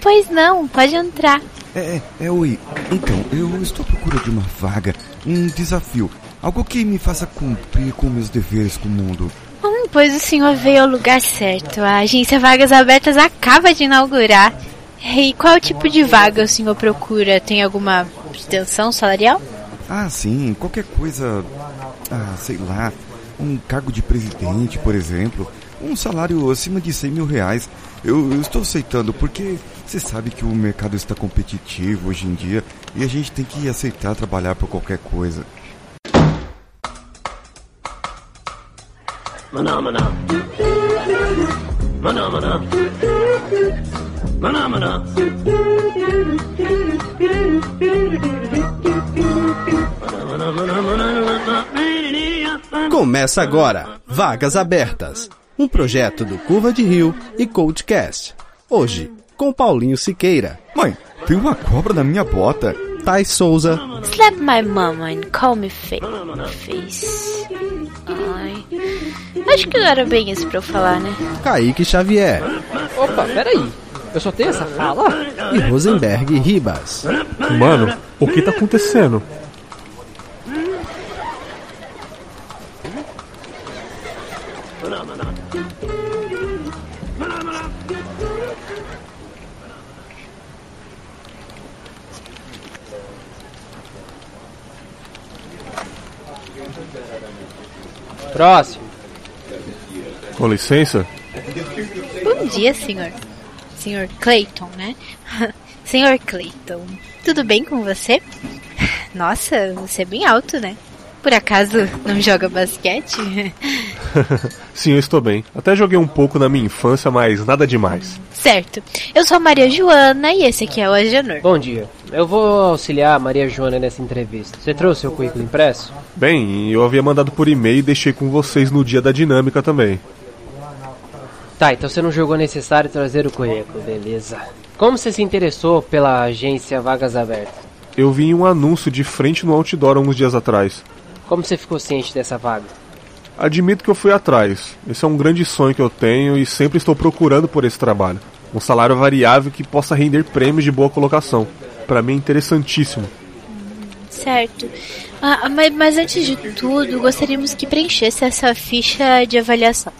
Pois não, pode entrar. É, é, é, oi. Então, eu estou à procura de uma vaga, um desafio. Algo que me faça cumprir com meus deveres com o mundo. Hum, pois o senhor veio ao lugar certo. A agência Vagas Abertas acaba de inaugurar. E qual tipo de vaga o senhor procura? Tem alguma pretensão salarial? Ah, sim, qualquer coisa. Ah, sei lá. Um cargo de presidente, por exemplo. Um salário acima de 100 mil reais. Eu, eu estou aceitando porque você sabe que o mercado está competitivo hoje em dia e a gente tem que aceitar trabalhar por qualquer coisa. Maná, maná. Maná, maná. Maná. Começa agora, Vagas Abertas, um projeto do Curva de Rio e Coachcast. Hoje, com Paulinho Siqueira. Mãe, tem uma cobra na minha bota. Thais Souza. Slap my mama and call me face. Ai. Acho que não era bem isso pra eu falar, né? Kaique Xavier. Opa, peraí. Eu só tenho essa fala? E Rosenberg Ribas. Mano, o que tá acontecendo? Próximo. Com licença? Bom dia, senhor. Senhor Clayton, né? senhor Clayton, tudo bem com você? Nossa, você é bem alto, né? Por acaso não joga basquete? Sim, eu estou bem. Até joguei um pouco na minha infância, mas nada demais. Certo. Eu sou a Maria Joana e esse aqui é o Agenor. Bom dia. Eu vou auxiliar a Maria Joana nessa entrevista. Você trouxe seu currículo impresso? Bem, eu havia mandado por e-mail e deixei com vocês no dia da dinâmica também. Tá, então você não julgou necessário trazer o currículo, beleza. Como você se interessou pela agência Vagas Abertas? Eu vi um anúncio de frente no outdoor uns dias atrás. Como você ficou ciente dessa vaga? Admito que eu fui atrás. Esse é um grande sonho que eu tenho e sempre estou procurando por esse trabalho. Um salário variável que possa render prêmios de boa colocação. Para mim é interessantíssimo. Certo. Ah, mas, mas antes de tudo, gostaríamos que preenchesse essa ficha de avaliação.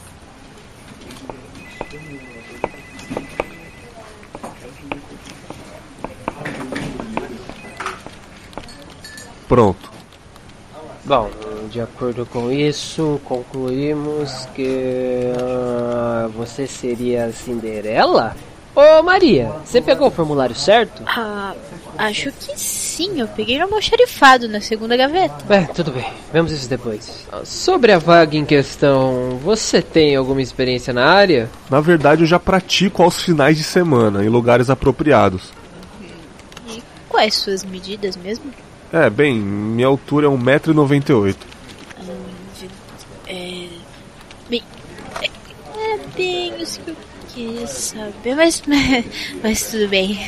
Pronto. Bom, de acordo com isso, concluímos que uh, você seria Cinderela? Ô Maria, você pegou o formulário certo? Ah, acho que sim. Eu peguei no almoxarifado na segunda gaveta. É, tudo bem. Vemos isso depois. Sobre a vaga em questão, você tem alguma experiência na área? Na verdade, eu já pratico aos finais de semana, em lugares apropriados. E quais suas medidas mesmo? É, bem, minha altura é 1,98m. É. Bem. É, bem isso que eu queria saber, mas. Mas tudo bem.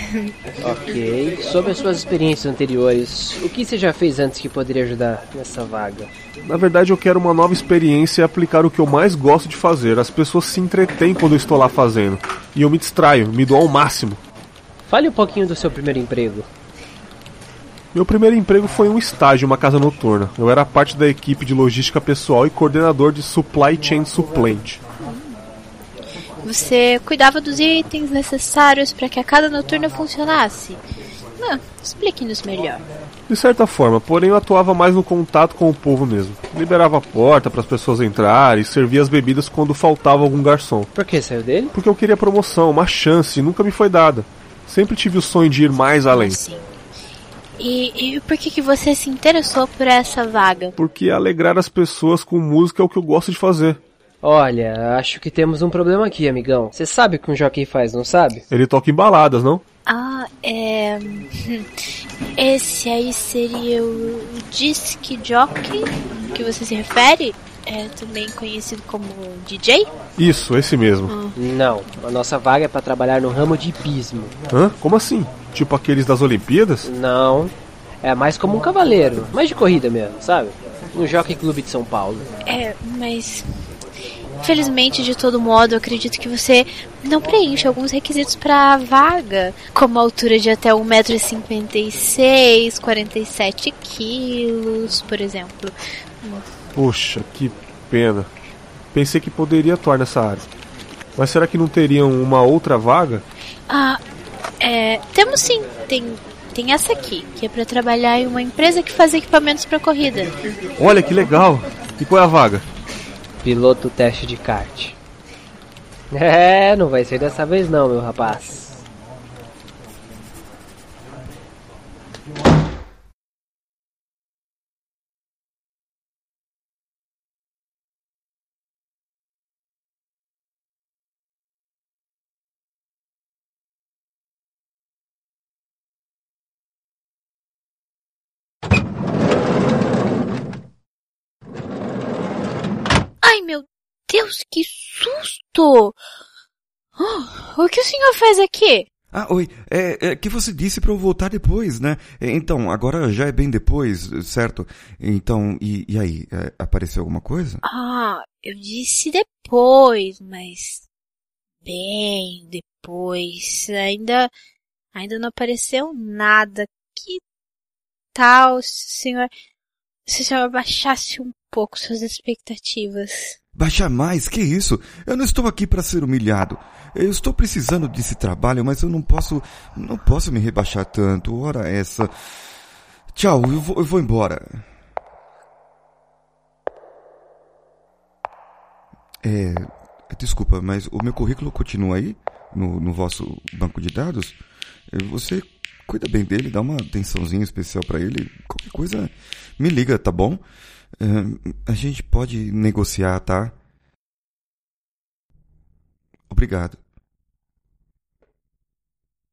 Ok. Sobre as suas experiências anteriores, o que você já fez antes que poderia ajudar nessa vaga? Na verdade, eu quero uma nova experiência e aplicar o que eu mais gosto de fazer. As pessoas se entretêm quando eu estou lá fazendo. E eu me distraio, me dou ao máximo. Fale um pouquinho do seu primeiro emprego. Meu primeiro emprego foi um estágio em uma casa noturna. Eu era parte da equipe de logística pessoal e coordenador de supply chain suplente. Você cuidava dos itens necessários para que a casa noturna funcionasse? Não, explique-nos melhor. De certa forma, porém eu atuava mais no contato com o povo mesmo. Liberava a porta para as pessoas entrarem e servia as bebidas quando faltava algum garçom. Por que saiu dele? Porque eu queria promoção, uma chance, e nunca me foi dada. Sempre tive o sonho de ir mais além. Sim. E, e por que, que você se interessou por essa vaga? Porque alegrar as pessoas com música é o que eu gosto de fazer. Olha, acho que temos um problema aqui, amigão. Você sabe o que um jockey faz, não sabe? Ele toca em baladas, não? Ah, é. Esse aí seria o disc jockey que você se refere? É também conhecido como DJ? Isso, esse mesmo. Não, a nossa vaga é pra trabalhar no ramo de hipismo. Hã? Como assim? Tipo aqueles das Olimpíadas? Não, é mais como um cavaleiro, mais de corrida mesmo, sabe? No Jockey Clube de São Paulo. É, mas. Infelizmente, de todo modo, eu acredito que você não preenche alguns requisitos para a vaga, como a altura de até 1,56m, 47 quilos, por exemplo. Puxa, que pena. Pensei que poderia atuar nessa área. Mas será que não teriam uma outra vaga? Ah, é. Temos sim. Tem, tem essa aqui, que é para trabalhar em uma empresa que faz equipamentos para corrida. Olha que legal! E qual é a vaga? Piloto teste de kart. É, não vai ser dessa vez não, meu rapaz. Ai, meu Deus, que susto! Oh, o que o senhor faz aqui? Ah, oi. É, é que você disse para eu voltar depois, né? É, Então, agora já é bem depois, certo? Então, e, e aí? É, apareceu alguma coisa? Ah, eu disse depois, mas. Bem depois. Ainda. Ainda não apareceu nada. Que tal se o senhor. Se o senhor baixasse um pouco suas expectativas? Baixar mais? Que isso? Eu não estou aqui para ser humilhado. Eu estou precisando desse trabalho, mas eu não posso. Não posso me rebaixar tanto. Ora essa. Tchau, eu vou, eu vou embora. É. Desculpa, mas o meu currículo continua aí? No, no vosso banco de dados? Você cuida bem dele, dá uma atençãozinha especial para ele. Qualquer coisa, me liga, tá bom? É, a gente pode negociar, tá? Obrigado.